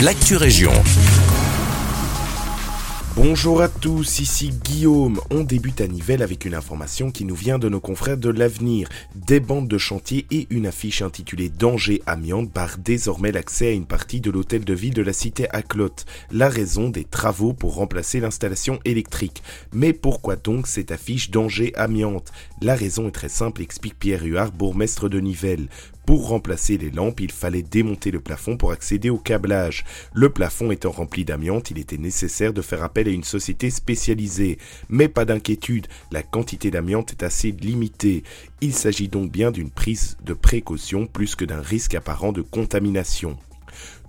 l'actu région. Bonjour à tous, ici Guillaume. On débute à Nivelles avec une information qui nous vient de nos confrères de l'avenir. Des bandes de chantier et une affiche intitulée Danger amiante barrent désormais l'accès à une partie de l'hôtel de ville de la cité Aclotte. La raison des travaux pour remplacer l'installation électrique. Mais pourquoi donc cette affiche Danger amiante La raison est très simple, explique Pierre Huard, bourgmestre de Nivelles. Pour remplacer les lampes, il fallait démonter le plafond pour accéder au câblage. Le plafond étant rempli d'amiante, il était nécessaire de faire appel à une société spécialisée. Mais pas d'inquiétude, la quantité d'amiante est assez limitée. Il s'agit donc bien d'une prise de précaution plus que d'un risque apparent de contamination.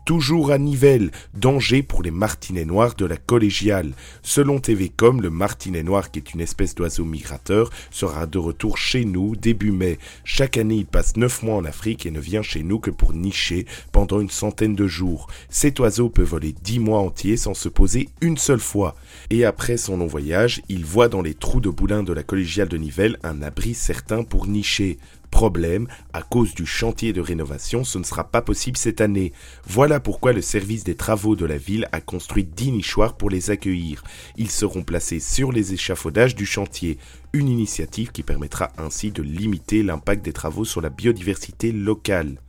Toujours à Nivelles, danger pour les martinets noirs de la collégiale. Selon TVcom, le martinet noir, qui est une espèce d'oiseau migrateur, sera de retour chez nous début mai. Chaque année, il passe 9 mois en Afrique et ne vient chez nous que pour nicher pendant une centaine de jours. Cet oiseau peut voler 10 mois entiers sans se poser une seule fois. Et après son long voyage, il voit dans les trous de boulin de la collégiale de Nivelles un abri certain pour nicher. Problème, à cause du chantier de rénovation, ce ne sera pas possible cette année. Voilà pourquoi le service des travaux de la ville a construit 10 nichoirs pour les accueillir. Ils seront placés sur les échafaudages du chantier, une initiative qui permettra ainsi de limiter l'impact des travaux sur la biodiversité locale.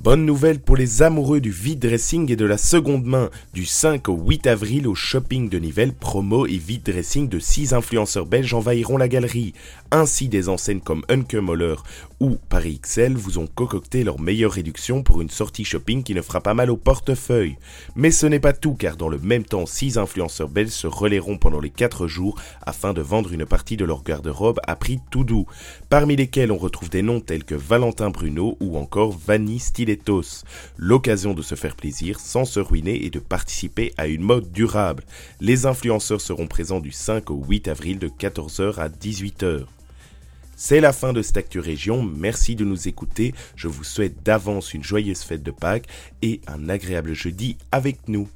Bonne nouvelle pour les amoureux du vide dressing et de la seconde main. Du 5 au 8 avril au shopping de Nivelles, promo et vide dressing de 6 influenceurs belges envahiront la galerie. Ainsi, des enseignes comme Unkemoller ou Paris XL vous ont concocté leur meilleure réduction pour une sortie shopping qui ne fera pas mal au portefeuille. Mais ce n'est pas tout car dans le même temps, 6 influenceurs belges se relayeront pendant les 4 jours afin de vendre une partie de leur garde-robe à prix tout doux. Parmi lesquels on retrouve des noms tels que Valentin Bruno ou encore Vanny Stilet L'occasion de se faire plaisir sans se ruiner et de participer à une mode durable. Les influenceurs seront présents du 5 au 8 avril de 14h à 18h. C'est la fin de cette Actu merci de nous écouter, je vous souhaite d'avance une joyeuse fête de Pâques et un agréable jeudi avec nous.